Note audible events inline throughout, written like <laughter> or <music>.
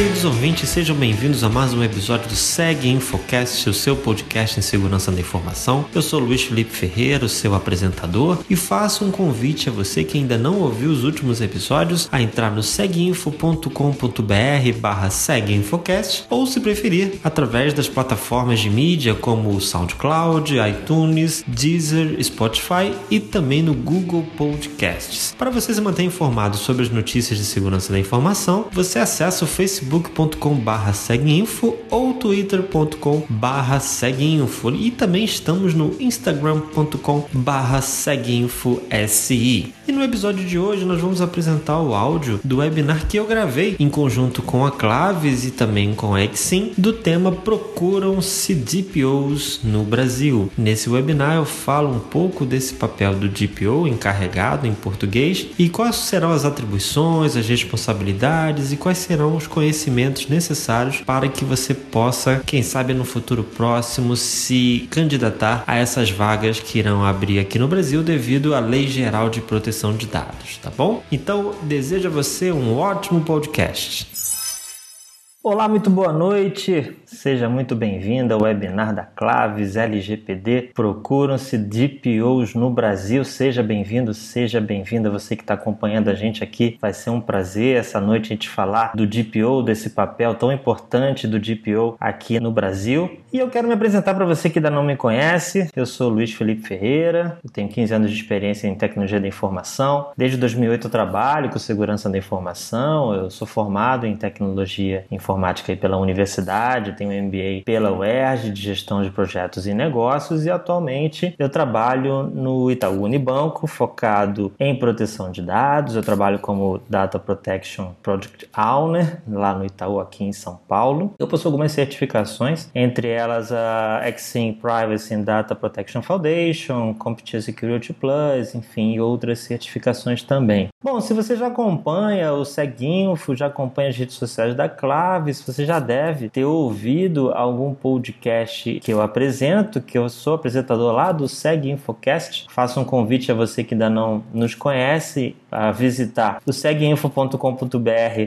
queridos ouvintes, sejam bem-vindos a mais um episódio do Seg Infocast, o seu podcast em segurança da informação. Eu sou Luiz Felipe Ferreira, seu apresentador, e faço um convite a você que ainda não ouviu os últimos episódios a entrar no seguinfo.com.br barra seguinfocast ou, se preferir, através das plataformas de mídia como SoundCloud, iTunes, Deezer, Spotify e também no Google Podcasts. Para você se manter informado sobre as notícias de segurança da informação, você acessa o facebook.com barra seguinfo ou twitter.com barra seguinfo e também estamos no instagram.com barra seguinfosi. E no episódio de hoje nós vamos apresentar o áudio do webinar que eu gravei em conjunto com a Claves e também com a Exim do tema Procuram-se DPOs no Brasil. Nesse webinar eu falo um pouco desse papel do DPO encarregado em português e quais serão as atribuições, as responsabilidades e quais serão os conhecimentos necessários para que você possa, quem sabe no futuro próximo, se candidatar a essas vagas que irão abrir aqui no Brasil devido à Lei Geral de Proteção de Dados, tá bom? Então, desejo a você um ótimo podcast. Olá, muito boa noite. Seja muito bem-vindo ao webinar da Claves LGPD. Procuram-se DPOs no Brasil. Seja bem-vindo, seja bem-vinda você que está acompanhando a gente aqui. Vai ser um prazer essa noite a gente falar do DPO, desse papel tão importante do DPO aqui no Brasil. E eu quero me apresentar para você que ainda não me conhece. Eu sou Luiz Felipe Ferreira, eu tenho 15 anos de experiência em tecnologia da informação. Desde 2008 eu trabalho com segurança da informação. Eu sou formado em tecnologia informática pela universidade tenho um MBA pela UERJ de gestão de projetos e negócios e atualmente eu trabalho no Itaú Unibanco, focado em proteção de dados. Eu trabalho como Data Protection Project Owner lá no Itaú, aqui em São Paulo. Eu possuo algumas certificações, entre elas a Exim Privacy and Data Protection Foundation, CompTIA Security Plus, enfim, outras certificações também. Bom, se você já acompanha o Seguinfo, já acompanha as redes sociais da Claves, você já deve ter ouvido algum podcast que eu apresento, que eu sou apresentador lá do Seg Infocast, faço um convite a você que ainda não nos conhece a visitar o seguinfo.com.br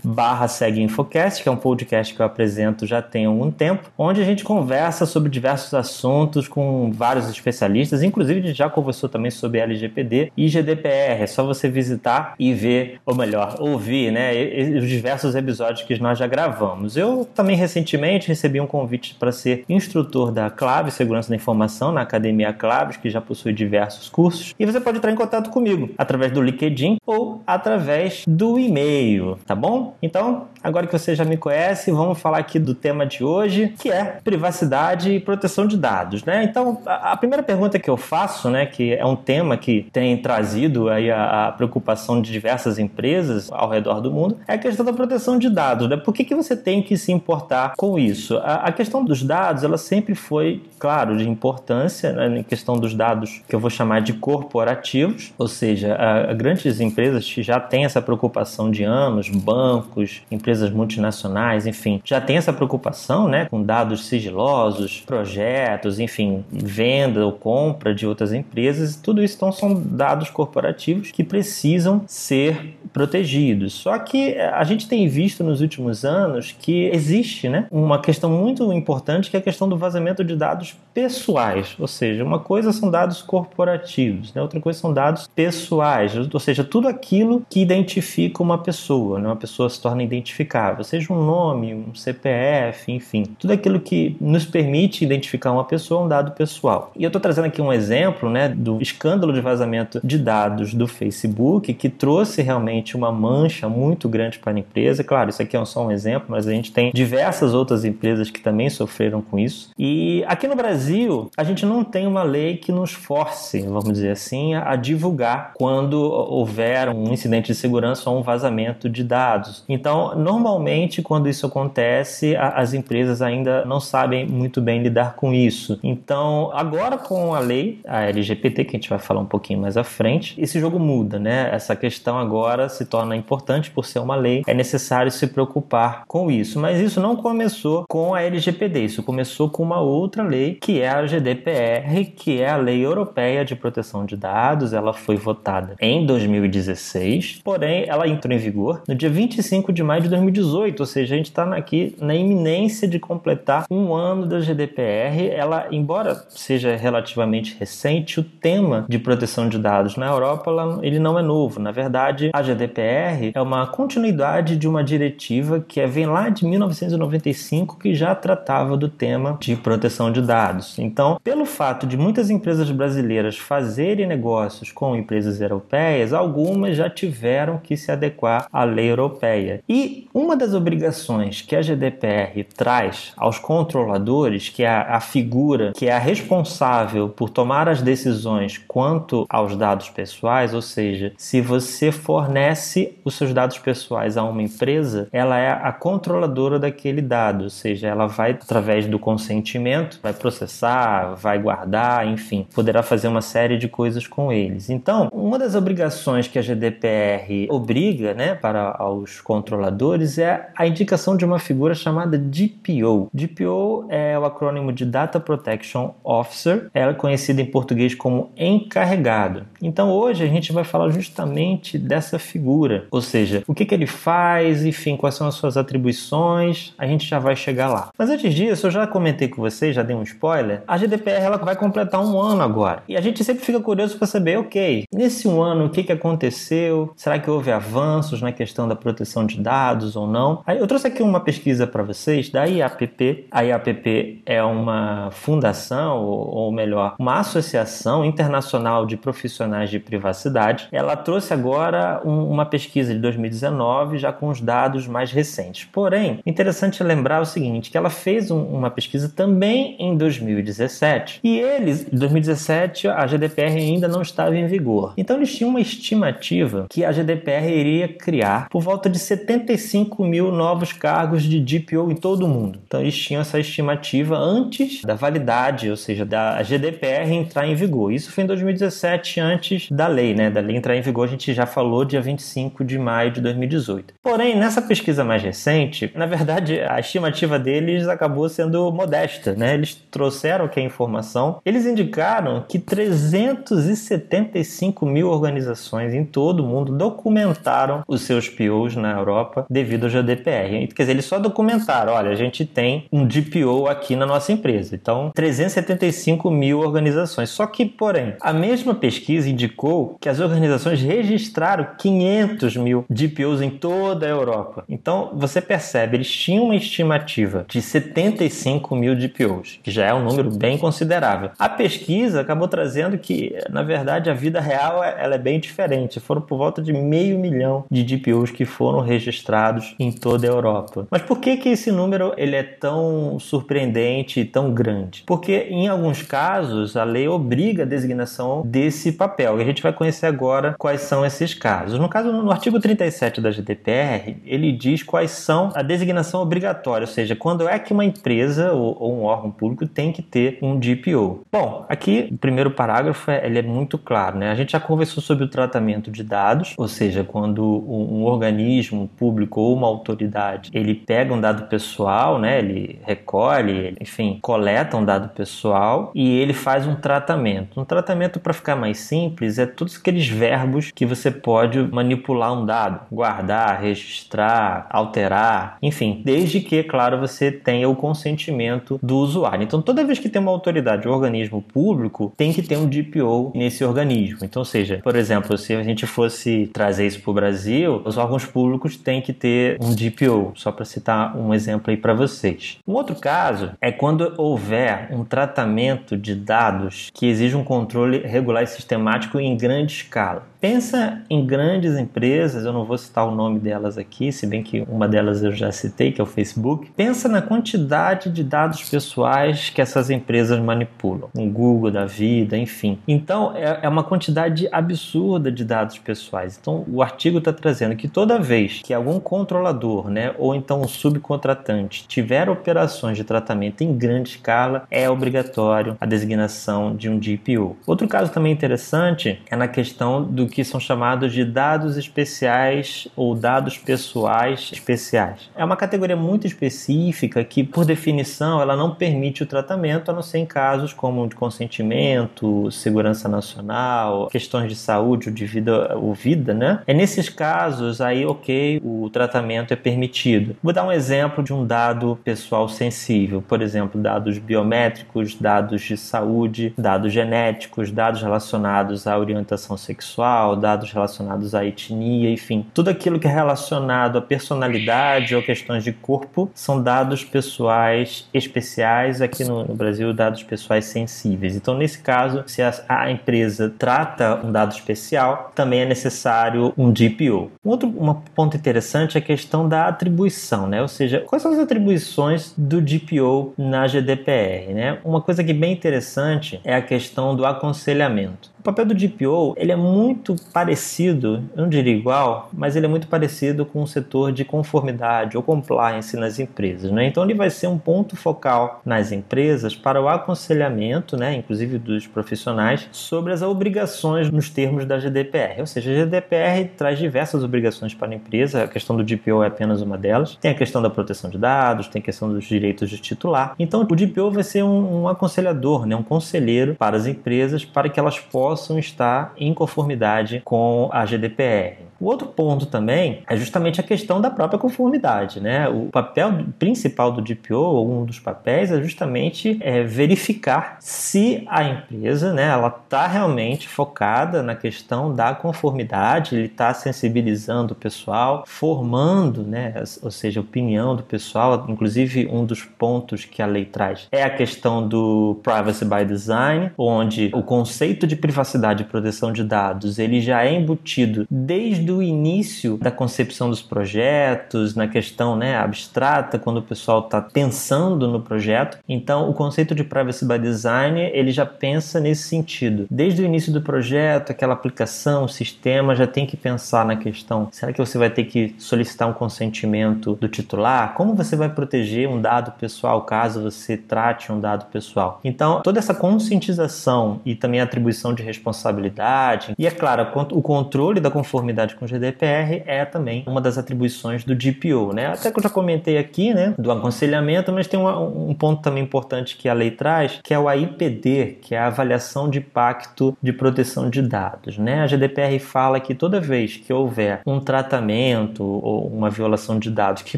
barra seguinfocast, que é um podcast que eu apresento já tem algum tempo, onde a gente conversa sobre diversos assuntos com vários especialistas, inclusive a gente já conversou também sobre LGPD e GDPR, é só você visitar e ver, ou melhor, ouvir, né, os diversos episódios que nós já gravamos. Eu também recentemente recebi um convite para ser instrutor da Clave Segurança da Informação na Academia Claves, que já possui diversos cursos. E você pode entrar em contato comigo através do LinkedIn através do e-mail, tá bom? Então, agora que você já me conhece, vamos falar aqui do tema de hoje, que é privacidade e proteção de dados, né? Então, a primeira pergunta que eu faço, né, que é um tema que tem trazido aí a, a preocupação de diversas empresas ao redor do mundo, é a questão da proteção de dados, né? Por que, que você tem que se importar com isso? A, a questão dos dados, ela sempre foi, claro, de importância, né, em questão dos dados que eu vou chamar de corporativos, ou seja, a, a grandes empresas já têm essa preocupação de anos, bancos, empresas multinacionais, enfim, já tem essa preocupação, né, com dados sigilosos, projetos, enfim, venda ou compra de outras empresas, tudo isso então são dados corporativos que precisam ser protegidos. Só que a gente tem visto nos últimos anos que existe, né, uma questão muito importante que é a questão do vazamento de dados pessoais, ou seja, uma coisa são dados corporativos, né? outra coisa são dados pessoais, ou seja, tudo aquilo que identifica uma pessoa, né? uma pessoa se torna identificável, seja um nome, um CPF, enfim, tudo aquilo que nos permite identificar uma pessoa um dado pessoal. E eu estou trazendo aqui um exemplo né, do escândalo de vazamento de dados do Facebook que trouxe realmente uma mancha muito grande para a empresa. Claro, isso aqui é só um exemplo, mas a gente tem diversas outras empresas que também sofreram com isso. E aqui no Brasil, a gente não tem uma lei que nos force, vamos dizer assim, a, divulgar quando houver um incidente de segurança ou um vazamento de dados. Então, normalmente, quando isso acontece, a, as empresas ainda não sabem muito bem lidar com isso. Então, agora com a lei, a LGPT, que a gente vai falar um pouquinho mais à frente, esse jogo muda, né? Essa questão agora se torna importante por ser uma lei, é necessário se preocupar com isso. Mas isso não começou com a LGPD. Isso começou com uma outra lei, que é a GDPR, que é a Lei Europeia de Proteção de Dados. Ela foi votada em 2016 2016, porém ela entrou em vigor no dia 25 de maio de 2018, ou seja, a gente está aqui na iminência de completar um ano da GDPR. Ela, embora seja relativamente recente, o tema de proteção de dados na Europa ela, ele não é novo. Na verdade, a GDPR é uma continuidade de uma diretiva que é, vem lá de 1995 que já tratava do tema de proteção de dados. Então, pelo fato de muitas empresas brasileiras fazerem negócios com empresas europeias, algumas já tiveram que se adequar à lei europeia. E uma das obrigações que a GDPR traz aos controladores, que é a, figura que é a responsável por tomar as decisões quanto aos dados pessoais, ou seja, se você fornece os seus dados pessoais a uma empresa, ela é a controladora daquele dado, ou seja, ela vai através do consentimento, vai processar, vai guardar, enfim, poderá fazer uma série de coisas com eles. Então, uma das obrigações que a GDPR obriga, né, para os controladores é a indicação de uma figura chamada DPO. DPO é o acrônimo de Data Protection Officer, ela é conhecida em português como encarregado. Então, hoje a gente vai falar justamente dessa figura, ou seja, o que, que ele faz, enfim, quais são as suas atribuições, a gente já vai chegar lá. Mas antes disso, eu já comentei com vocês, já dei um spoiler, a GDPR ela vai completar um ano agora. E a gente sempre fica curioso para saber, ok, nesse um ano o que, que aconteceu? Será que houve avanços na questão da proteção de dados ou não? Aí eu trouxe aqui uma pesquisa para vocês da IAPP. A IAPP é uma fundação, ou melhor, uma associação internacional de profissionais de privacidade. Ela trouxe agora um, uma pesquisa de 2019, já com os dados mais recentes. Porém, interessante lembrar o seguinte, que ela fez um, uma pesquisa também em 2017 e eles, em 2017, a GDPR ainda não estava em vigor. Então eles tinham uma estimativa que a GDPR iria criar por volta de 75 mil novos cargos de DPO em todo o mundo. Então eles tinham essa estimativa antes da validade, ou seja, da GDPR entrar em vigor. Isso foi em 2017, antes da lei, né? Da lei entrar em vigor, a gente já falou dia 25 de maio de 2018. Porém, nessa pesquisa mais recente, na verdade, a estimativa deles acabou sendo modesta, né? Eles trouxeram que a informação, eles indicaram que 375 mil organizações em todo o mundo documentaram os seus POs na Europa devido ao GDPR. Quer dizer, eles só documentaram, olha, a gente tem um DPO aqui na nossa empresa. Então, 375 mil organizações. Só que, porém, a mesma pesquisa indicou que as organizações registraram 500 mil DPOs em toda a Europa. Então, você percebe, eles tinham uma estimativa de 75 mil DPOs, que já é um número bem considerável. A pesquisa acabou trazendo que, na verdade, a vida real ela é bem diferente. Foram por volta de meio milhão de DPOs que foram registrados em toda a Europa. Mas por que, que esse número ele é tão surpreendente e tão grande? Porque, em alguns casos, a lei obriga a designação desse papel. E a gente vai conhecer agora quais são esses casos. No caso, no artigo 37 da GDPR, ele diz quais são a designação obrigatória, ou seja, quando é que uma empresa ou, ou um órgão público tem que ter um DPO. Bom, aqui o primeiro parágrafo é, ele é muito claro, né? A gente já conversou sobre o tratamento de dados, ou seja, quando um, um organismo público ou uma autoridade ele pega um dado pessoal, né? Ele recolhe, enfim, coleta um dado pessoal e ele faz um tratamento. Um tratamento, para ficar mais simples, é todos aqueles verbos que você pode manipular um dado, guardar, registrar, alterar, enfim, desde que, claro, você tenha o consentimento do usuário. Então, toda vez que tem uma autoridade, um organismo público, tem que ter um DPO nesse organismo. Então, seja, por exemplo, se a gente fosse trazer isso para o Brasil, os órgãos públicos têm que ter um DPO, só para citar um exemplo aí para vocês. Um outro caso é quando houver um tratamento de dados que exige um controle regular e sistemático em grande escala. Pensa em grandes empresas, eu não vou citar o nome delas aqui, se bem que uma delas eu já citei, que é o Facebook. Pensa na quantidade de dados pessoais que essas empresas manipulam, o Google da vida, enfim. Então é, é uma quantidade absurda de dados pessoais. Então o artigo está trazendo que toda vez que algum controlador, né, ou então um subcontratante tiver operações de tratamento em grande escala, é obrigatório a designação de um DPO. Outro caso também interessante é na questão do que são chamados de dados especiais ou dados pessoais especiais. É uma categoria muito específica que, por definição, ela não permite o tratamento, a não ser em casos como de consentimento, segurança nacional, questões de saúde ou de vida ou vida, né? É nesses casos aí, ok, o tratamento é permitido. Vou dar um exemplo de um dado pessoal sensível, por exemplo, dados biométricos, dados de saúde, dados genéticos, dados relacionados à orientação sexual, dados relacionados à etnia, enfim, tudo aquilo que é relacionado à personalidade ou questões de corpo são dados pessoais especiais, aqui no, no Brasil, dados pessoais sensíveis. Então, nesse caso, se a, a, empresa trata um dado especial, também é necessário um DPO. Um outro um ponto interessante é a questão da atribuição, né? ou seja, quais são as atribuições do DPO na GDPR. Né? Uma coisa que é bem interessante é a questão do aconselhamento. O papel do DPO ele é muito parecido, eu não diria igual, mas ele é muito parecido com o setor de conformidade ou compliance nas empresas. Né? Então ele vai ser um ponto focal nas empresas para o aconselhamento, né, inclusive dos profissionais, sobre as obrigações nos termos da GDPR. Ou seja, a GDPR traz diversas obrigações para a empresa, a questão do DPO é apenas uma delas. Tem a questão da proteção de dados, tem a questão dos direitos de titular. Então o DPO vai ser um, um aconselhador, né, um conselheiro para as empresas para que elas possam possam estar em conformidade com a GDPR. O outro ponto também é justamente a questão da própria conformidade. Né? O papel principal do DPO, ou um dos papéis, é justamente é, verificar se a empresa né, ela está realmente focada na questão da conformidade, ele está sensibilizando o pessoal, formando, né, ou seja, opinião do pessoal. Inclusive, um dos pontos que a lei traz é a questão do privacy by design, onde o conceito de privacidade e proteção de dados ele já é embutido desde o início da concepção dos projetos, na questão né, abstrata, quando o pessoal está pensando no projeto. Então, o conceito de privacy by design ele já pensa nesse sentido. Desde o início do projeto, aquela aplicação, o sistema já tem que pensar na questão: será que você vai ter que solicitar um consentimento do titular? Como você vai proteger um dado pessoal caso você trate um dado pessoal? Então, toda essa conscientização e também atribuição de responsabilidade e, é claro, o controle da conformidade com o GDPR é também uma das atribuições do DPO, né? Até que eu já comentei aqui, né, do aconselhamento, mas tem um, um ponto também importante que a lei traz, que é o AIPD, que é a avaliação de impacto de proteção de dados, né? A GDPR fala que toda vez que houver um tratamento ou uma violação de dados que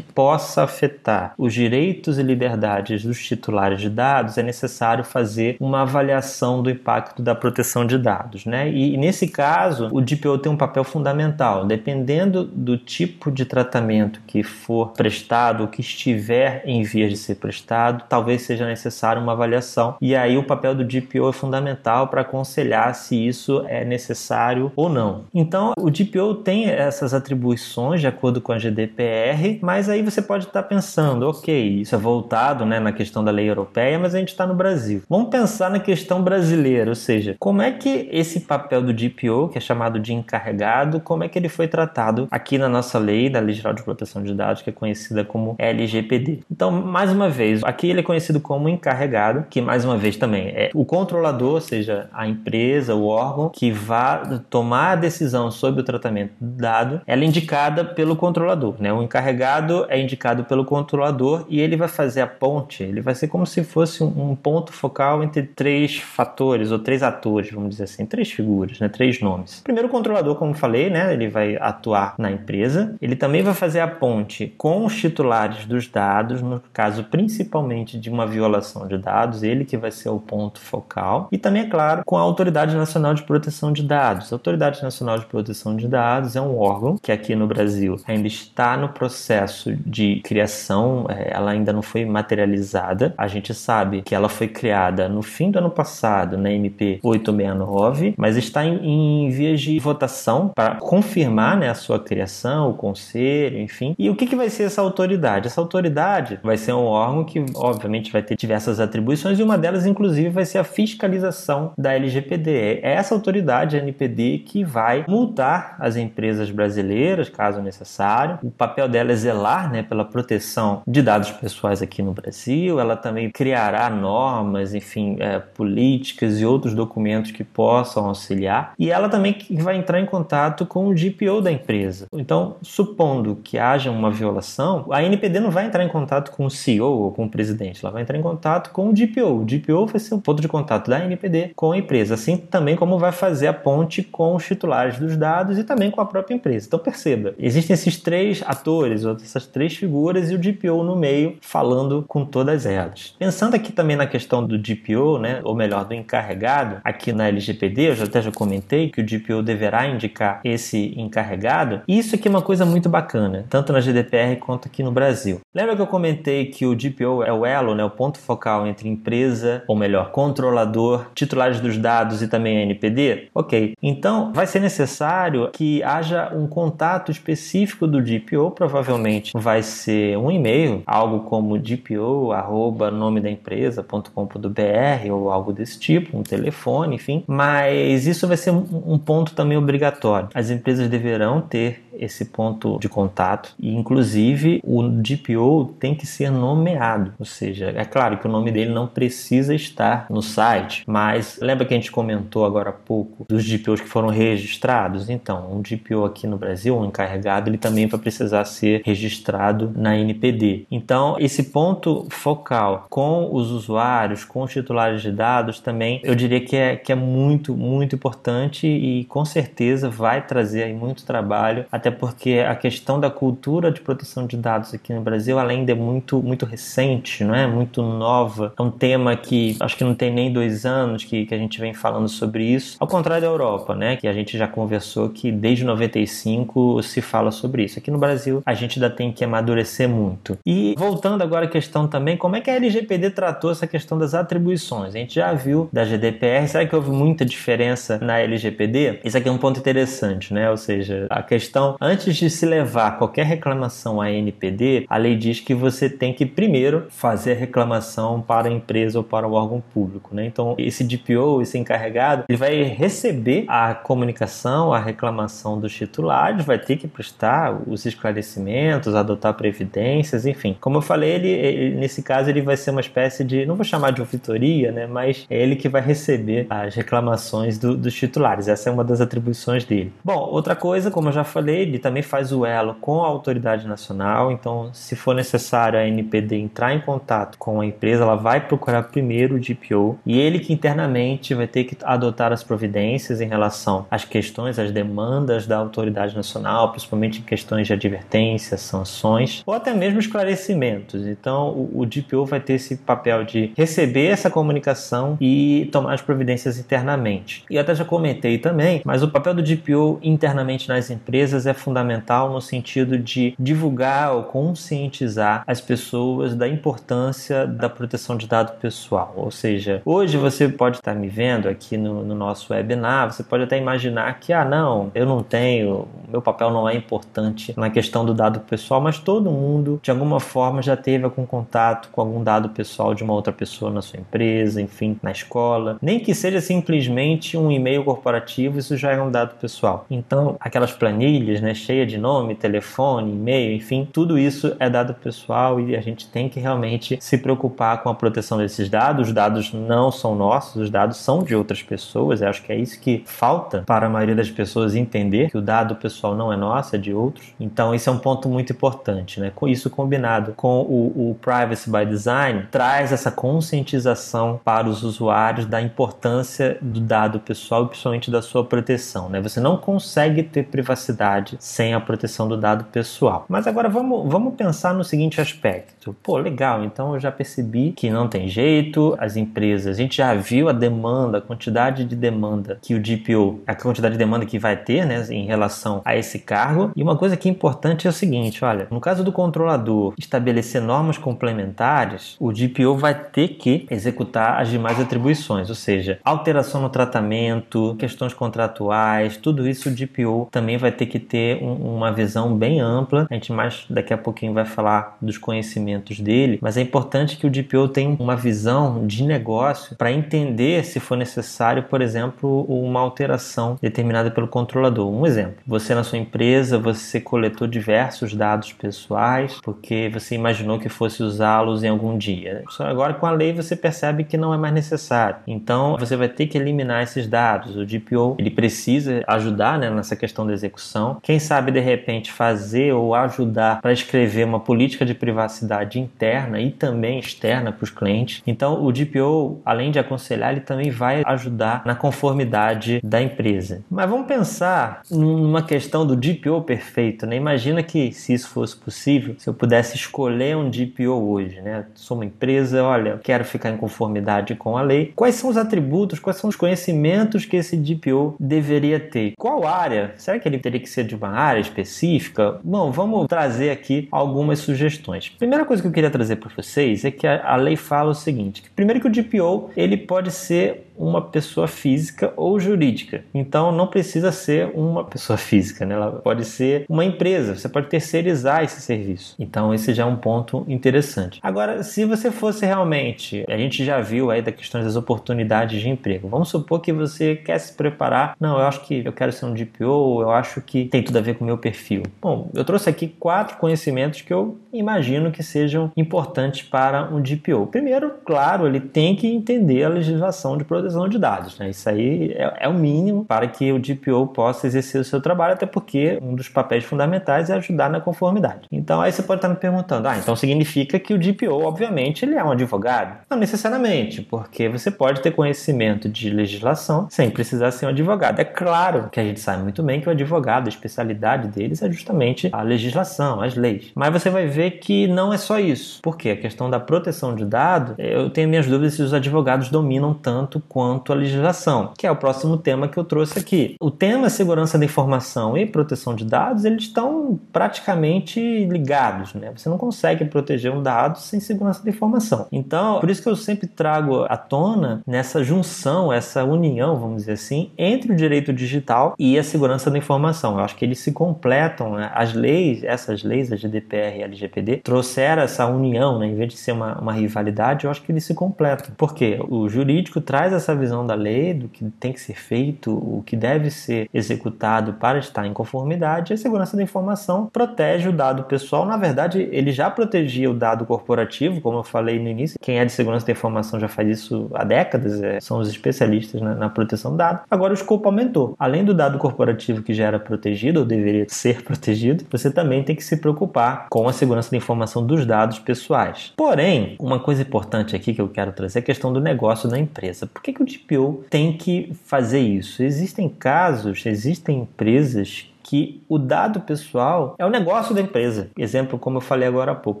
possa afetar os direitos e liberdades dos titulares de dados, é necessário fazer uma avaliação do impacto da proteção de dados, né? E, e nesse caso, o DPO tem um papel fundamental dependendo do tipo de tratamento que for prestado, que estiver em vias de ser prestado, talvez seja necessário uma avaliação. E aí o papel do DPO é fundamental para aconselhar se isso é necessário ou não. Então, o DPO tem essas atribuições de acordo com a GDPR, mas aí você pode estar pensando, ok, isso é voltado né, na questão da lei europeia, mas a gente está no Brasil. Vamos pensar na questão brasileira, ou seja, como é que esse papel do DPO, que é chamado de encarregado, como é que ele ele foi tratado aqui na nossa lei, da Lei Geral de Proteção de Dados, que é conhecida como LGPD. Então, mais uma vez, aqui ele é conhecido como encarregado, que mais uma vez também é o controlador, ou seja, a empresa, o órgão que vai tomar a decisão sobre o tratamento do dado, ela é indicada pelo controlador, né? O encarregado é indicado pelo controlador e ele vai fazer a ponte, ele vai ser como se fosse um ponto focal entre três fatores ou três atores, vamos dizer assim, três figuras, né? Três nomes. Primeiro o controlador, como falei, né? Ele vai atuar na empresa. Ele também vai fazer a ponte com os titulares dos dados, no caso principalmente de uma violação de dados, ele que vai ser o ponto focal. E também, é claro, com a Autoridade Nacional de Proteção de Dados. A Autoridade Nacional de Proteção de Dados é um órgão que aqui no Brasil ainda está no processo de criação, é, ela ainda não foi materializada. A gente sabe que ela foi criada no fim do ano passado, na MP 869, mas está em, em vias de votação para confirmar confirmar né, a sua criação, o conselho, enfim. E o que, que vai ser essa autoridade? Essa autoridade vai ser um órgão que, obviamente, vai ter diversas atribuições e uma delas, inclusive, vai ser a fiscalização da LGPD. É essa autoridade, a NPD, que vai multar as empresas brasileiras, caso necessário. O papel dela é zelar né, pela proteção de dados pessoais aqui no Brasil. Ela também criará normas, enfim, é, políticas e outros documentos que possam auxiliar. E ela também vai entrar em contato com o GPO da empresa. Então, supondo que haja uma violação, a NPD não vai entrar em contato com o CEO ou com o presidente, ela vai entrar em contato com o GPO. O GPO vai ser o ponto de contato da NPD com a empresa, assim também como vai fazer a ponte com os titulares dos dados e também com a própria empresa. Então perceba, existem esses três atores, essas três figuras e o GPO no meio falando com todas elas. Pensando aqui também na questão do GPO, né, ou melhor, do encarregado, aqui na LGPD, eu já até já comentei que o GPO deverá indicar esse encarregado. Isso aqui é uma coisa muito bacana, tanto na GDPR quanto aqui no Brasil. Lembra que eu comentei que o GPO é o elo, né, o ponto focal entre empresa, ou melhor, controlador, titulares dos dados e também a NPD? Ok. Então, vai ser necessário que haja um contato específico do GPO, provavelmente vai ser um e-mail, algo como gpo, arroba, nome da empresa.com.br ou algo desse tipo, um telefone, enfim. Mas isso vai ser um ponto também obrigatório. As empresas deverão ter esse ponto de contato e inclusive o DPO tem que ser nomeado, ou seja, é claro que o nome dele não precisa estar no site, mas lembra que a gente comentou agora há pouco dos DPOs que foram registrados? Então, um DPO aqui no Brasil, um encarregado, ele também vai precisar ser registrado na NPD. Então, esse ponto focal com os usuários, com os titulares de dados também, eu diria que é, que é muito, muito importante e com certeza vai trazer muito trabalho até porque a questão da cultura de proteção de dados aqui no Brasil, além de muito, muito recente, não é? Muito nova. É um tema que acho que não tem nem dois anos que, que a gente vem falando sobre isso. Ao contrário da Europa, né? Que a gente já conversou que desde 95 se fala sobre isso. Aqui no Brasil a gente ainda tem que amadurecer muito. E voltando agora à questão também, como é que a LGPD tratou essa questão das atribuições? A gente já viu da GDPR, será que houve muita diferença na LGPD? Isso aqui é um ponto interessante, né? Ou seja, a questão antes de se levar qualquer reclamação à NPD, a lei diz que você tem que primeiro fazer a reclamação para a empresa ou para o órgão público. Né? Então, esse DPO, esse encarregado, ele vai receber a comunicação, a reclamação dos titulares, vai ter que prestar os esclarecimentos, adotar previdências, enfim. Como eu falei, ele, ele nesse caso ele vai ser uma espécie de, não vou chamar de auditoria, né? mas é ele que vai receber as reclamações do, dos titulares. Essa é uma das atribuições dele. Bom, outra coisa, como eu já falei, ele também faz o elo com a autoridade nacional, então se for necessário a NPD entrar em contato com a empresa, ela vai procurar primeiro o DPO e ele que internamente vai ter que adotar as providências em relação às questões, às demandas da autoridade nacional, principalmente em questões de advertências, sanções ou até mesmo esclarecimentos. Então o, o DPO vai ter esse papel de receber essa comunicação e tomar as providências internamente. E até já comentei também, mas o papel do DPO internamente nas empresas é fundamental no sentido de divulgar ou conscientizar as pessoas da importância da proteção de dado pessoal. Ou seja, hoje você pode estar me vendo aqui no, no nosso webinar, você pode até imaginar que, ah, não, eu não tenho, meu papel não é importante na questão do dado pessoal, mas todo mundo, de alguma forma, já teve algum contato com algum dado pessoal de uma outra pessoa na sua empresa, enfim, na escola. Nem que seja simplesmente um e-mail corporativo, isso já é um dado pessoal. Então, aquelas planilhas, né, cheia de nome, telefone, e-mail, enfim, tudo isso é dado pessoal e a gente tem que realmente se preocupar com a proteção desses dados. Os dados não são nossos, os dados são de outras pessoas. Eu acho que é isso que falta para a maioria das pessoas entender que o dado pessoal não é nosso, é de outros. Então, isso é um ponto muito importante, né? Com isso combinado com o, o Privacy by Design, traz essa conscientização para os usuários da importância do dado pessoal principalmente da sua proteção, né? Você não consegue ter privacidade sem a proteção do dado pessoal. Mas agora vamos, vamos pensar no seguinte aspecto. Pô, legal, então eu já percebi que não tem jeito, as empresas, a gente já viu a demanda, a quantidade de demanda que o DPO, a quantidade de demanda que vai ter, né, em relação a esse cargo. E uma coisa que é importante é o seguinte, olha, no caso do controlador estabelecer normas complementares, o DPO vai ter que executar as demais atribuições, ou seja, alteração no tratamento, questões contratuais, tudo isso o DPO também vai ter que ter um, uma visão bem ampla. A gente mais daqui a pouquinho vai falar dos conhecimentos dele, mas é importante que o DPO tenha uma visão de negócio para entender se for necessário, por exemplo, uma alteração determinada pelo controlador. Um exemplo: você na sua empresa você coletou diversos dados pessoais porque você imaginou que fosse usá-los em algum dia. Só agora com a lei você percebe que não é mais necessário. Então você vai ter que eliminar esses dados. O DPO ele precisa ajudar né, nessa questão da execução. Quem sabe de repente fazer ou ajudar para escrever uma política de privacidade interna e também externa para os clientes. Então o DPO, além de aconselhar, ele também vai ajudar na conformidade da empresa. Mas vamos pensar numa questão do DPO perfeito. Né? Imagina que se isso fosse possível, se eu pudesse escolher um DPO hoje, né? Sou uma empresa, olha, quero ficar em conformidade com a lei. Quais são os atributos, quais são os conhecimentos que esse DPO deveria ter? Qual área? Será que ele teria que ser de uma área específica? Bom, vamos trazer aqui algumas sugestões. Primeira coisa que eu queria trazer para vocês é que a, a lei fala o seguinte: que primeiro que o DPO ele pode ser uma pessoa física ou jurídica. Então não precisa ser uma pessoa física, né? ela pode ser uma empresa, você pode terceirizar esse serviço. Então esse já é um ponto interessante. Agora, se você fosse realmente, a gente já viu aí da questão das oportunidades de emprego. Vamos supor que você quer se preparar, não, eu acho que eu quero ser um DPO, eu acho que tem tudo a ver com o meu perfil. Bom, eu trouxe aqui quatro conhecimentos que eu imagino que sejam importantes para um DPO. Primeiro, claro, ele tem que entender a legislação de proteção de dados. Né? Isso aí é, é, o mínimo para que o DPO possa exercer o seu trabalho, até porque um dos papéis fundamentais é ajudar na conformidade. Então aí você pode estar me perguntando, ah, então significa que o DPO, obviamente, ele é um advogado? Não necessariamente, porque você pode ter conhecimento de legislação sem precisar ser um advogado. É claro que a gente sabe muito bem que o advogado, a especialidade deles é justamente a legislação, as leis. Mas você vai ver que não é só isso. Porque a questão da proteção de dados, eu tenho minhas dúvidas se os advogados dominam tanto quanto à legislação, que é o próximo tema que eu trouxe aqui. O tema segurança da informação e proteção de dados, eles estão praticamente ligados, né? Você não consegue proteger um dado sem segurança da informação. Então, por isso que eu sempre trago à tona nessa junção, essa união, vamos dizer assim, entre o direito digital e a segurança da informação. Eu acho que eles se completam, né? As leis, essas leis, a GDPR e a LGPD, trouxeram essa união, né? Em vez de ser uma, uma rivalidade, eu acho que eles se completam. Porque o jurídico traz essa visão da lei, do que tem que ser feito, o que deve ser executado para estar em conformidade, a segurança da informação protege o dado pessoal. Na verdade, ele já protegia o dado corporativo, como eu falei no início. Quem é de segurança da informação já faz isso há décadas, é, são os especialistas na, na proteção do dado. Agora o escopo aumentou. Além do dado corporativo que já era protegido, ou deveria ser <laughs> protegido, você também tem que se preocupar com a segurança da informação dos dados pessoais. Porém, uma coisa importante aqui que eu quero trazer é a questão do negócio da empresa. Por que, que o DPO tem que fazer isso? Existem casos, existem empresas que o dado pessoal é o negócio da empresa. Exemplo, como eu falei agora há pouco,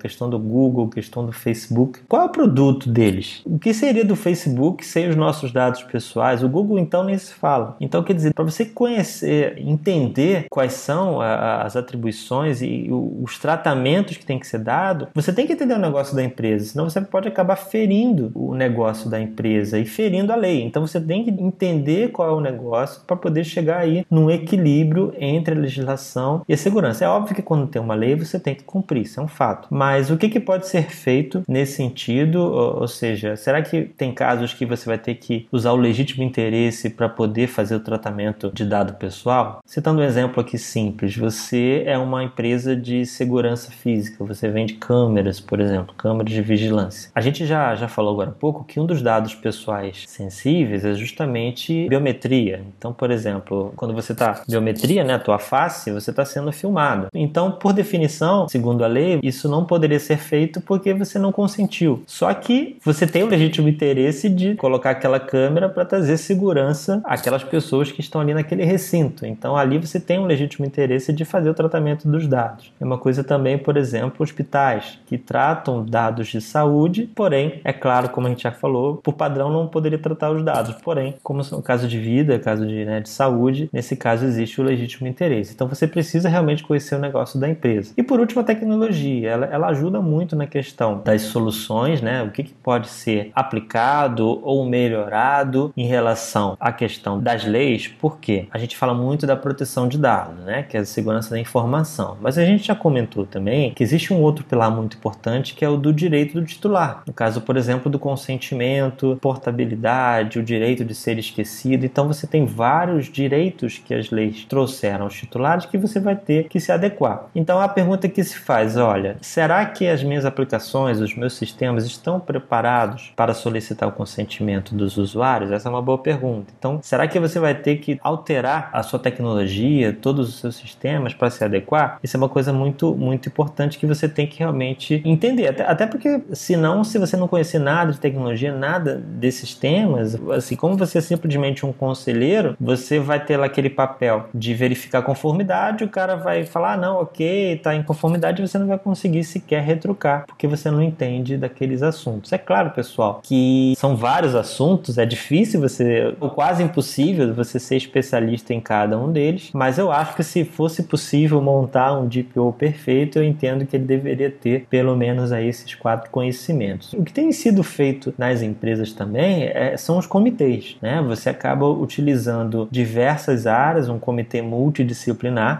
questão do Google, questão do Facebook. Qual é o produto deles? O que seria do Facebook sem os nossos dados pessoais? O Google então nem se fala. Então, quer dizer, para você conhecer, entender quais são as atribuições e os tratamentos que tem que ser dado, você tem que entender o negócio da empresa, senão você pode acabar ferindo o negócio da empresa e ferindo a lei. Então, você tem que entender qual é o negócio para poder chegar aí num equilíbrio entre legislação e a segurança. É óbvio que quando tem uma lei você tem que cumprir, isso é um fato. Mas o que, que pode ser feito nesse sentido? Ou, ou seja, será que tem casos que você vai ter que usar o legítimo interesse para poder fazer o tratamento de dado pessoal? Citando um exemplo aqui simples, você é uma empresa de segurança física, você vende câmeras, por exemplo, câmeras de vigilância. A gente já, já falou agora há pouco que um dos dados pessoais sensíveis é justamente biometria. Então, por exemplo, quando você está biometria, né, a tua face, você está sendo filmado. Então, por definição, segundo a lei, isso não poderia ser feito porque você não consentiu. Só que você tem o legítimo interesse de colocar aquela câmera para trazer segurança àquelas pessoas que estão ali naquele recinto. Então, ali você tem um legítimo interesse de fazer o tratamento dos dados. É uma coisa também, por exemplo, hospitais que tratam dados de saúde, porém, é claro, como a gente já falou, por padrão não poderia tratar os dados. Porém, como no caso de vida, caso de, né, de saúde, nesse caso existe o legítimo interesse. Então você precisa realmente conhecer o negócio da empresa. E por último, a tecnologia. Ela, ela ajuda muito na questão das soluções, né? O que, que pode ser aplicado ou melhorado em relação à questão das leis, porque a gente fala muito da proteção de dados, né? Que é a segurança da informação. Mas a gente já comentou também que existe um outro pilar muito importante que é o do direito do titular. No caso, por exemplo, do consentimento, portabilidade, o direito de ser esquecido. Então você tem vários direitos que as leis trouxeram aos titulares que você vai ter que se adequar. Então a pergunta que se faz, olha, será que as minhas aplicações, os meus sistemas estão preparados para solicitar o consentimento dos usuários? Essa é uma boa pergunta. Então, será que você vai ter que alterar a sua tecnologia, todos os seus sistemas para se adequar? Isso é uma coisa muito muito importante que você tem que realmente entender. Até, até porque, senão, se você não conhecer nada de tecnologia, nada desses temas, assim, como você é simplesmente um conselheiro, você vai ter lá aquele papel de verificar conformidade, o cara vai falar, ah, não, ok, está em conformidade, você não vai conseguir sequer retrucar, porque você não entende daqueles assuntos. É claro, pessoal, que são vários assuntos, é difícil você, ou quase impossível você ser especialista em cada um deles, mas eu acho que se fosse possível montar um DPO perfeito, eu entendo que ele deveria ter pelo menos aí esses quatro conhecimentos. O que tem sido feito nas empresas também é, são os comitês, né? Você acaba utilizando diversas áreas, um comitê multidisciplinar,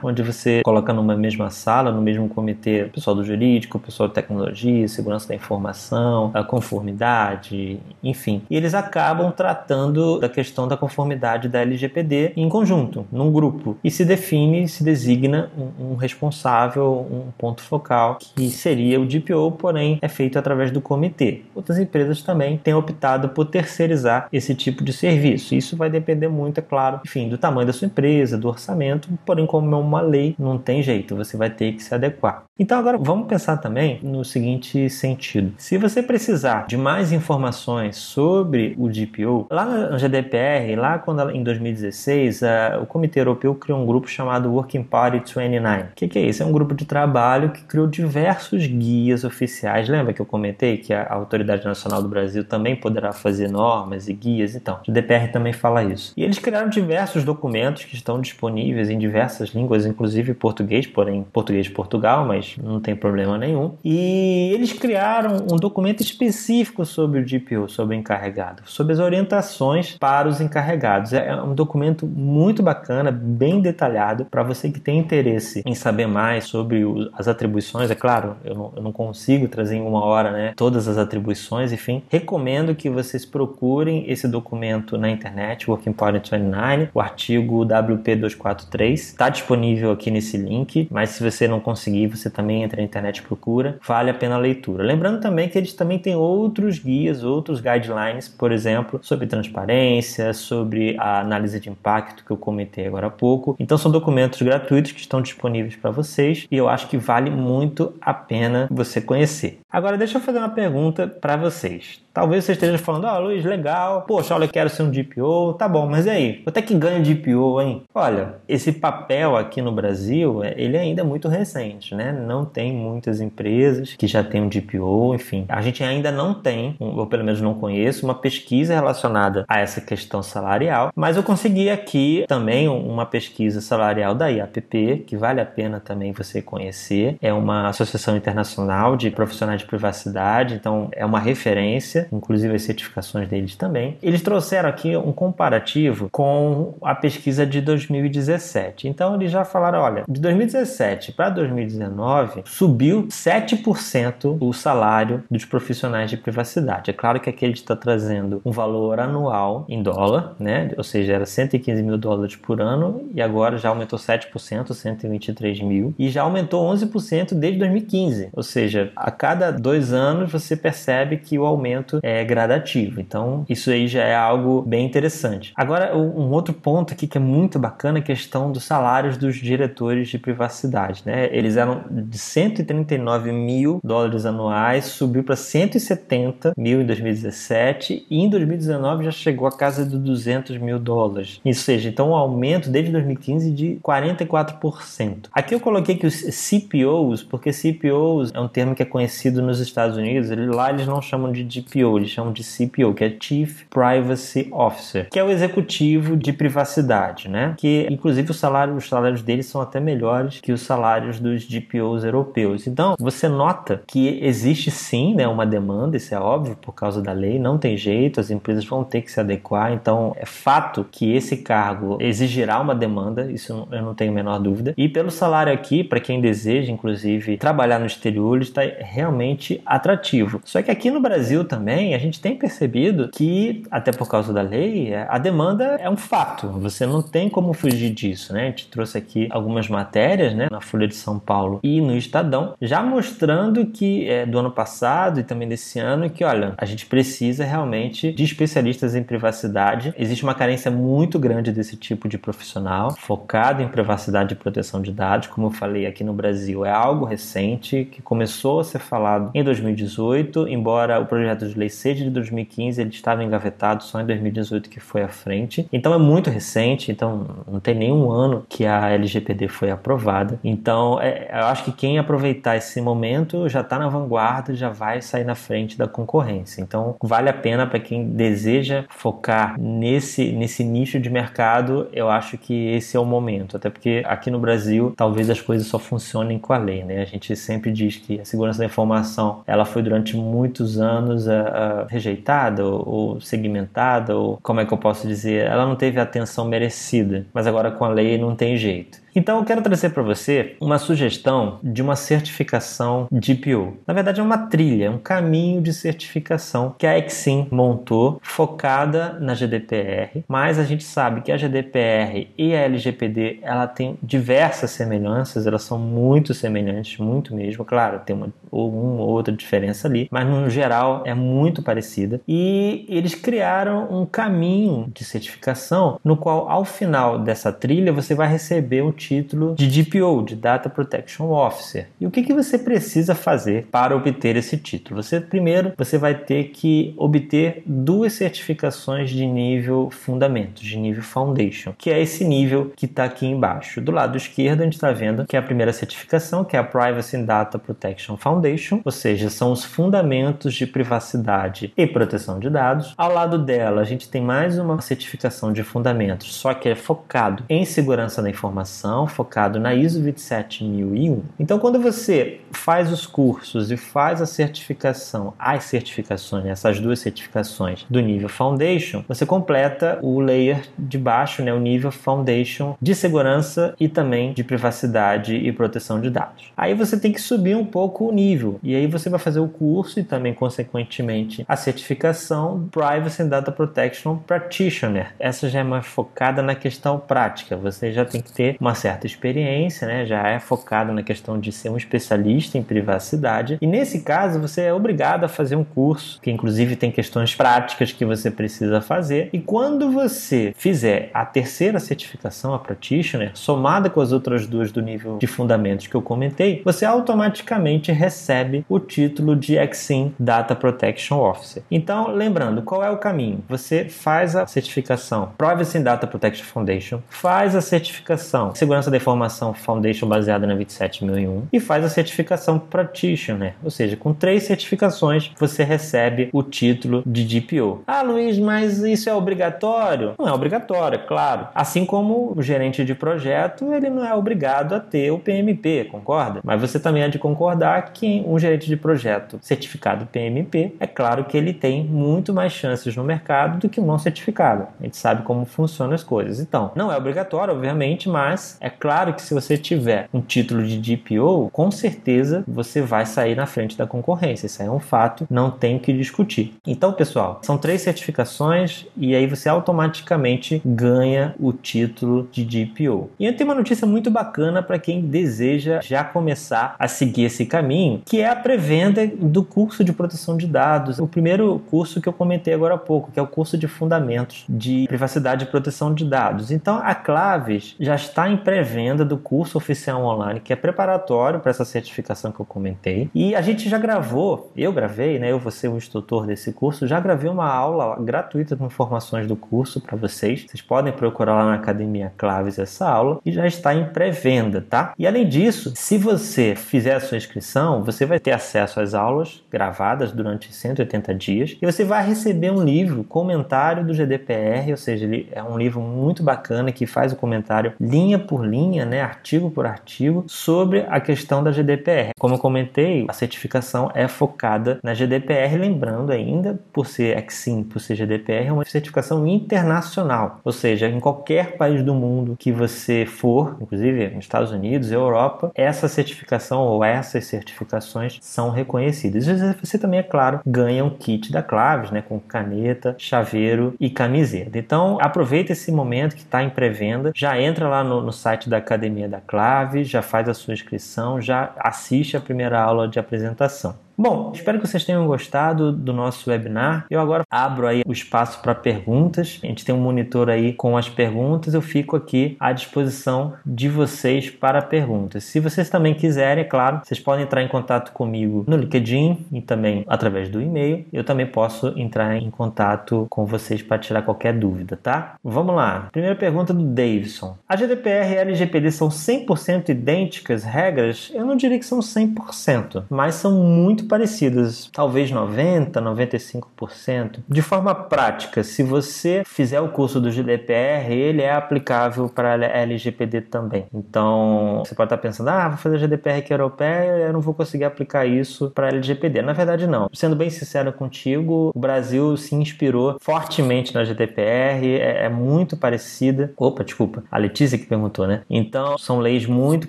onde você coloca numa mesma sala, no mesmo comitê, o pessoal do jurídico, o pessoal de tecnologia, segurança da informação, a conformidade, enfim. E eles acabam tratando da questão da conformidade da LGPD em conjunto, num grupo. E se define, se designa um, um responsável, um ponto focal, que seria o DPO, porém é feito através do comitê. Outras empresas também têm optado por terceirizar esse tipo de serviço. Isso vai depender muito, é claro, enfim, do tamanho da sua empresa, do orçamento, porém, como é uma lei, não tem jeito, você vai ter que se adequar. Então, agora vamos pensar também no seguinte sentido: se você precisar de mais informações sobre o DPO, lá no GDPR, lá quando em 2016, a, o Comitê Europeu criou um grupo chamado Working Party 29. O que, que, é isso? É um grupo de trabalho que criou diversos guias oficiais. Lembra que eu comentei que a Autoridade Nacional do Brasil também poderá fazer normas e guias? Então, o GDPR também fala isso. E eles criaram diversos documentos que estão disponíveis em diversas línguas, inclusive português, porém português de Portugal, mas não tem problema nenhum. E eles criaram um documento específico sobre o DPO, sobre o encarregado, sobre as orientações para os encarregados. É um documento muito bacana, bem detalhado, para você que tem interesse em saber mais sobre as atribuições. É claro, eu não, eu não consigo trazer em uma hora né, todas as atribuições, enfim. Recomendo que vocês procurem esse documento na internet, Working Party 29, o artigo WP243. Está disponível aqui nesse link, mas se você não conseguir, você também entra na internet e procura. Vale a pena a leitura. Lembrando também que eles também têm outros guias, outros guidelines, por exemplo, sobre transparência, sobre a análise de impacto que eu comentei agora há pouco. Então são documentos gratuitos que estão disponíveis para vocês e eu acho que vale muito a pena você conhecer. Agora deixa eu fazer uma pergunta para vocês. Talvez você esteja falando, ah, Luiz, legal, poxa, olha, eu quero ser um DPO, tá bom, mas e aí? Quanto é que ganha DPO, hein? Olha, esse papel aqui no Brasil, é, ele ainda é muito recente, né? Não tem muitas empresas que já têm um DPO, enfim. A gente ainda não tem, ou pelo menos não conheço, uma pesquisa relacionada a essa questão salarial, mas eu consegui aqui também uma pesquisa salarial da IAPP, que vale a pena também você conhecer. É uma associação internacional de profissionais de privacidade, então é uma referência inclusive as certificações deles também. Eles trouxeram aqui um comparativo com a pesquisa de 2017. Então eles já falaram, olha, de 2017 para 2019 subiu 7% o salário dos profissionais de privacidade. É claro que aqui ele está trazendo um valor anual em dólar, né? Ou seja, era 115 mil dólares por ano e agora já aumentou 7%, 123 mil, e já aumentou 11% desde 2015. Ou seja, a cada dois anos você percebe que o aumento aumento é gradativo. Então, isso aí já é algo bem interessante. Agora, um outro ponto aqui que é muito bacana é a questão dos salários dos diretores de privacidade. Né? Eles eram de 139 mil dólares anuais, subiu para 170 mil em 2017 e em 2019 já chegou a casa de 200 mil dólares. Ou seja, então um aumento desde 2015 de 44%. Aqui eu coloquei que os CPOs, porque CPOs é um termo que é conhecido nos Estados Unidos, lá eles não chamam de DPO, eles chamam de CPO, que é Chief Privacy Officer, que é o executivo de privacidade, né? Que inclusive os salários, os salários deles são até melhores que os salários dos DPOs europeus. Então, você nota que existe sim, né, uma demanda, isso é óbvio por causa da lei, não tem jeito, as empresas vão ter que se adequar. Então, é fato que esse cargo exigirá uma demanda, isso eu não tenho a menor dúvida. E pelo salário aqui, para quem deseja, inclusive, trabalhar no exterior, está realmente atrativo. Só que aqui no Brasil também a gente tem percebido que, até por causa da lei, a demanda é um fato. Você não tem como fugir disso, né? A gente trouxe aqui algumas matérias, né, na Folha de São Paulo e no Estadão, já mostrando que é, do ano passado e também desse ano que, olha, a gente precisa realmente de especialistas em privacidade. Existe uma carência muito grande desse tipo de profissional focado em privacidade e proteção de dados. Como eu falei aqui no Brasil, é algo recente que começou a ser falado em 2018, embora o projeto de lei seja de 2015, ele estava engavetado só em 2018 que foi à frente. Então é muito recente, então não tem nenhum ano que a LGPD foi aprovada. Então é, eu acho que quem aproveitar esse momento já está na vanguarda, já vai sair na frente da concorrência. Então vale a pena para quem deseja focar nesse, nesse nicho de mercado, eu acho que esse é o momento. Até porque aqui no Brasil talvez as coisas só funcionem com a lei. Né? A gente sempre diz que a segurança da informação ela foi durante muitos anos uh, uh, rejeitada ou, ou segmentada, ou como é que eu posso dizer? Ela não teve a atenção merecida, mas agora com a lei não tem jeito. Então eu quero trazer para você uma sugestão de uma certificação DPO. Na verdade é uma trilha, um caminho de certificação que a Exim montou focada na GDPR, mas a gente sabe que a GDPR e a LGPD ela tem diversas semelhanças, elas são muito semelhantes, muito mesmo. Claro, tem uma ou uma ou outra diferença ali, mas no geral é muito parecida. E eles criaram um caminho de certificação no qual ao final dessa trilha você vai receber título de DPO, de Data Protection Officer. E o que, que você precisa fazer para obter esse título? Você primeiro você vai ter que obter duas certificações de nível fundamentos, de nível foundation, que é esse nível que está aqui embaixo. Do lado esquerdo a gente está vendo que é a primeira certificação, que é a Privacy and Data Protection Foundation, ou seja, são os fundamentos de privacidade e proteção de dados. Ao lado dela a gente tem mais uma certificação de fundamentos, só que é focado em segurança da informação focado na ISO 27001. Então, quando você faz os cursos e faz a certificação, as certificações, essas duas certificações do nível Foundation, você completa o layer de baixo, né, o nível Foundation de segurança e também de privacidade e proteção de dados. Aí você tem que subir um pouco o nível e aí você vai fazer o curso e também consequentemente a certificação Privacy and Data Protection Practitioner. Essa já é mais focada na questão prática. Você já tem que ter uma certa experiência, né? já é focado na questão de ser um especialista em privacidade. E nesse caso, você é obrigado a fazer um curso, que inclusive tem questões práticas que você precisa fazer. E quando você fizer a terceira certificação, a Practitioner, somada com as outras duas do nível de fundamentos que eu comentei, você automaticamente recebe o título de Exim Data Protection Officer. Então, lembrando, qual é o caminho? Você faz a certificação Privacy Data Protection Foundation, faz a certificação Segurança da Informação Foundation baseada na 27001 e faz a certificação Practitioner, ou seja, com três certificações você recebe o título de DPO. Ah, Luiz, mas isso é obrigatório? Não é obrigatório, é claro. Assim como o gerente de projeto, ele não é obrigado a ter o PMP, concorda? Mas você também há de concordar que um gerente de projeto certificado PMP, é claro que ele tem muito mais chances no mercado do que um não certificado. A gente sabe como funcionam as coisas. Então, não é obrigatório, obviamente, mas é claro que se você tiver um título de DPO, com certeza você vai sair na frente da concorrência. Isso é um fato, não tem que discutir. Então, pessoal, são três certificações e aí você automaticamente ganha o título de DPO. E eu tenho uma notícia muito bacana para quem deseja já começar a seguir esse caminho, que é a pré-venda do curso de proteção de dados. O primeiro curso que eu comentei agora há pouco, que é o curso de fundamentos de privacidade e proteção de dados. Então, a Claves já está em pré-venda do curso oficial online, que é preparatório para essa certificação que eu comentei. E a gente já gravou, eu gravei, né? Eu vou ser o instrutor desse curso, já gravei uma aula gratuita com informações do curso para vocês. Vocês podem procurar lá na Academia Claves essa aula e já está em pré-venda, tá? E além disso, se você fizer a sua inscrição, você vai ter acesso às aulas gravadas durante 180 dias e você vai receber um livro, comentário do GDPR, ou seja, ele é um livro muito bacana que faz o comentário linha por linha, né, artigo por artigo, sobre a questão da GDPR. Como eu comentei, a certificação é focada na GDPR, lembrando ainda, por ser EXIM, por ser GDPR, é uma certificação internacional, ou seja, em qualquer país do mundo que você for, inclusive nos Estados Unidos, Europa, essa certificação ou essas certificações são reconhecidas. Você também, é claro, ganha um kit da Claves, né, com caneta, chaveiro e camiseta. Então, aproveita esse momento que está em pré-venda, já entra lá no, no site da Academia da Clave, já faz a sua inscrição, já assiste a primeira aula de apresentação. Bom, espero que vocês tenham gostado do nosso webinar. Eu agora abro aí o espaço para perguntas. A gente tem um monitor aí com as perguntas. Eu fico aqui à disposição de vocês para perguntas. Se vocês também quiserem, é claro, vocês podem entrar em contato comigo no LinkedIn e também através do e-mail. Eu também posso entrar em contato com vocês para tirar qualquer dúvida, tá? Vamos lá. Primeira pergunta do Davidson. A GDPR e a LGPD são 100% idênticas regras? Eu não diria que são 100%, mas são muito parecidas, talvez 90, 95%. De forma prática, se você fizer o curso do GDPR, ele é aplicável para LGPD também. Então, você pode estar pensando, ah, vou fazer GDPR que é europeia, eu não vou conseguir aplicar isso para LGPD. Na verdade, não. Sendo bem sincero contigo, o Brasil se inspirou fortemente na GDPR, é, é muito parecida. Opa, desculpa, a Letícia que perguntou, né? Então, são leis muito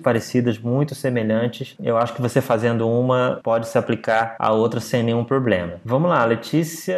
parecidas, muito semelhantes. Eu acho que você fazendo uma pode se aplicar a outra sem nenhum problema. Vamos lá, Letícia.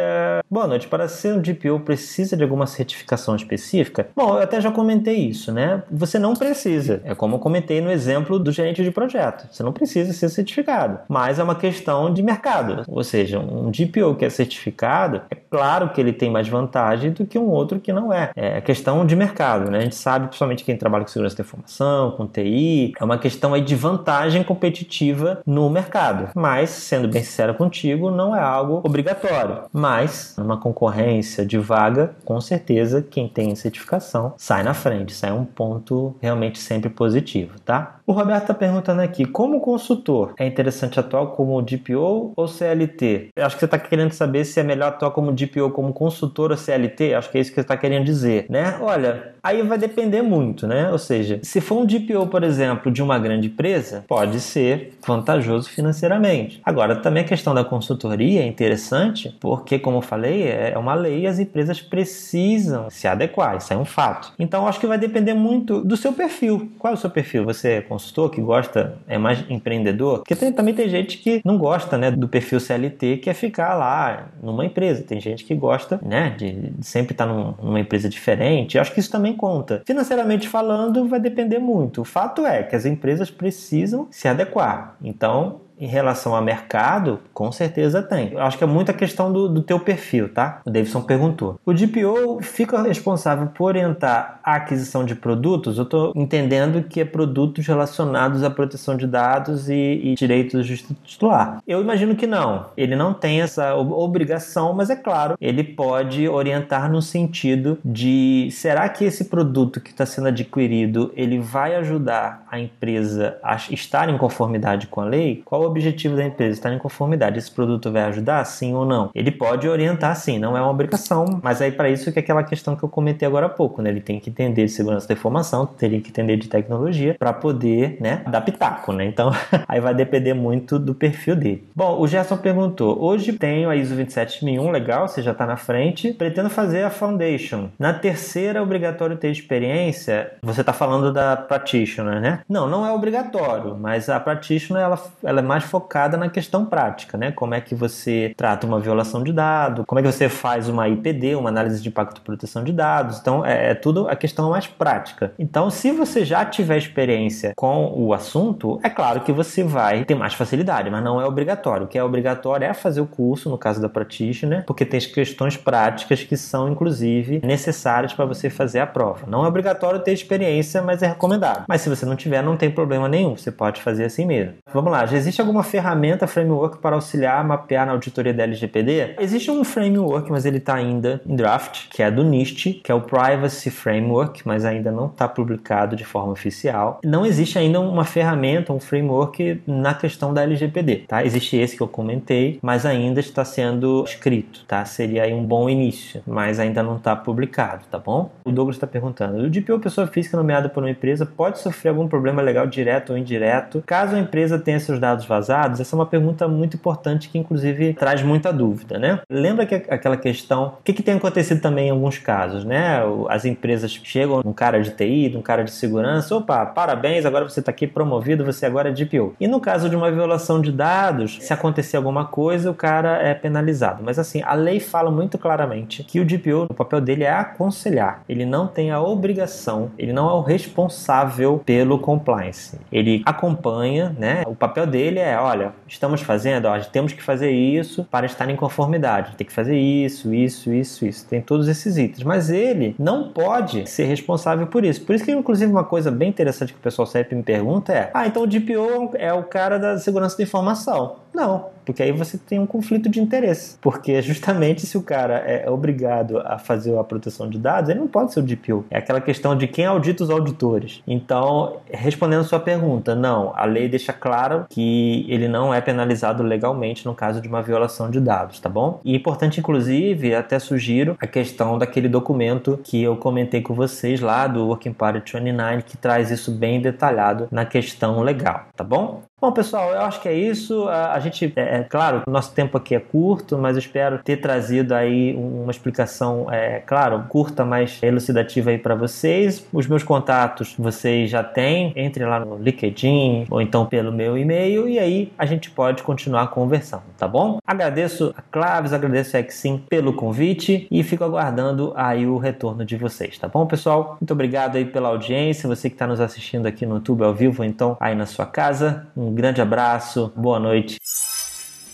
Boa noite. Para ser um DPO precisa de alguma certificação específica? Bom, eu até já comentei isso, né? Você não precisa. É como eu comentei no exemplo do gerente de projeto. Você não precisa ser certificado, mas é uma questão de mercado. Ou seja, um DPO que é certificado, é claro que ele tem mais vantagem do que um outro que não é. É questão de mercado, né? A gente sabe, principalmente quem trabalha com segurança da informação, com TI, é uma questão aí de vantagem competitiva no mercado. Mas, sendo sendo bem sincero contigo, não é algo obrigatório. Mas, numa concorrência de vaga, com certeza quem tem certificação sai na frente. Isso é um ponto realmente sempre positivo, tá? O Roberto está perguntando aqui: como consultor, é interessante atuar como DPO ou CLT? Eu acho que você está querendo saber se é melhor atuar como DPO como consultor ou CLT. Acho que é isso que você está querendo dizer, né? Olha, aí vai depender muito, né? Ou seja, se for um DPO, por exemplo, de uma grande empresa, pode ser vantajoso financeiramente. Agora, também a questão da consultoria é interessante, porque, como eu falei, é uma lei e as empresas precisam se adequar. Isso é um fato. Então, acho que vai depender muito do seu perfil. Qual é o seu perfil? Você é consultor que gosta, é mais empreendedor? Porque tem, também tem gente que não gosta né, do perfil CLT, que é ficar lá numa empresa. Tem gente que gosta né, de, sempre estar num, numa empresa diferente. Eu acho que isso também conta. Financeiramente falando, vai depender muito. O fato é que as empresas precisam se adequar. Então, em relação ao mercado, com certeza tem. Eu acho que é muita questão do, do teu perfil, tá? O Davidson perguntou. O DPO fica responsável por orientar a aquisição de produtos? Eu estou entendendo que é produtos relacionados à proteção de dados e, e direitos do titular. Eu imagino que não. Ele não tem essa obrigação, mas é claro, ele pode orientar no sentido de será que esse produto que está sendo adquirido ele vai ajudar a empresa a estar em conformidade com a lei? Qual objetivo da empresa? Estar em conformidade. Esse produto vai ajudar, sim ou não? Ele pode orientar, sim, não é uma obrigação, mas aí para isso que é aquela questão que eu comentei agora há pouco, né? Ele tem que entender de segurança da informação, teria que entender de tecnologia para poder, né, dar pitaco, né? Então, <laughs> aí vai depender muito do perfil dele. Bom, o Gerson perguntou: hoje tenho a ISO 27001, legal, você já está na frente. Pretendo fazer a Foundation. Na terceira, é obrigatório ter experiência. Você está falando da Practitioner, né? Não, não é obrigatório, mas a Practitioner ela, ela é mais focada na questão prática, né? Como é que você trata uma violação de dado, como é que você faz uma IPD, uma análise de impacto de proteção de dados. Então, é, é tudo a questão mais prática. Então, se você já tiver experiência com o assunto, é claro que você vai ter mais facilidade, mas não é obrigatório. O que é obrigatório é fazer o curso, no caso da Practitioner, porque tem questões práticas que são, inclusive, necessárias para você fazer a prova. Não é obrigatório ter experiência, mas é recomendado. Mas se você não tiver, não tem problema nenhum, você pode fazer assim mesmo. Vamos lá, já existe alguma ferramenta, framework para auxiliar a mapear na auditoria da LGPD? Existe um framework, mas ele está ainda em draft, que é do NIST, que é o Privacy Framework, mas ainda não está publicado de forma oficial. Não existe ainda uma ferramenta, um framework na questão da LGPD, tá? Existe esse que eu comentei, mas ainda está sendo escrito, tá? Seria aí um bom início, mas ainda não está publicado, tá bom? O Douglas está perguntando: o DPO pessoa física nomeada por uma empresa pode sofrer algum problema legal direto ou indireto caso a empresa tenha seus dados vazados? Essa é uma pergunta muito importante que, inclusive, traz muita dúvida, né? Lembra que aquela questão, o que, que tem acontecido também em alguns casos, né? As empresas chegam num cara de TI, num cara de segurança, opa, parabéns, agora você está aqui promovido, você agora é DPO. E no caso de uma violação de dados, se acontecer alguma coisa, o cara é penalizado. Mas assim, a lei fala muito claramente que o DPO, o papel dele é aconselhar. Ele não tem a obrigação, ele não é o responsável pelo compliance. Ele acompanha, né? O papel dele é, olha, estamos fazendo, ó, temos que fazer isso para estar em conformidade. Tem que fazer isso, isso, isso, isso. Tem todos esses itens. Mas ele não pode ser responsável por isso. Por isso que, inclusive, uma coisa bem interessante que o pessoal sempre me pergunta é: ah, então o DPO é o cara da segurança da informação. Não, porque aí você tem um conflito de interesse. Porque justamente se o cara é obrigado a fazer a proteção de dados, ele não pode ser o DPO. É aquela questão de quem audita os auditores. Então, respondendo sua pergunta, não, a lei deixa claro que ele não é penalizado legalmente no caso de uma violação de dados, tá bom? E é importante, inclusive, até sugiro a questão daquele documento que eu comentei com vocês lá do Working Party 29, que traz isso bem detalhado na questão legal, tá bom? Bom, pessoal, eu acho que é isso. A, gente, é, é claro, nosso tempo aqui é curto, mas eu espero ter trazido aí uma explicação, é, claro, curta, mas elucidativa aí para vocês. Os meus contatos vocês já têm, entre lá no LinkedIn ou então pelo meu e-mail e aí a gente pode continuar conversando, tá bom? Agradeço a Claves, agradeço a Exim pelo convite e fico aguardando aí o retorno de vocês, tá bom, pessoal? Muito obrigado aí pela audiência, você que está nos assistindo aqui no YouTube ao vivo, então aí na sua casa. Um um grande abraço, boa noite.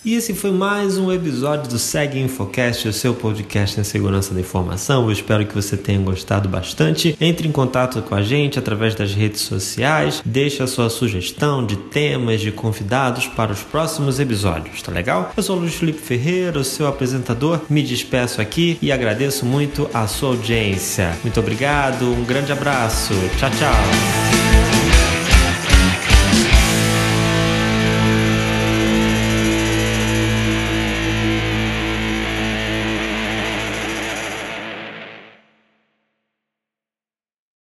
E esse foi mais um episódio do Segue Infocast, o seu podcast em segurança da informação. Eu espero que você tenha gostado bastante. Entre em contato com a gente através das redes sociais, deixe a sua sugestão de temas, de convidados para os próximos episódios, tá legal? Eu sou o Luiz Felipe Ferreira, o seu apresentador. Me despeço aqui e agradeço muito a sua audiência. Muito obrigado, um grande abraço. Tchau, tchau.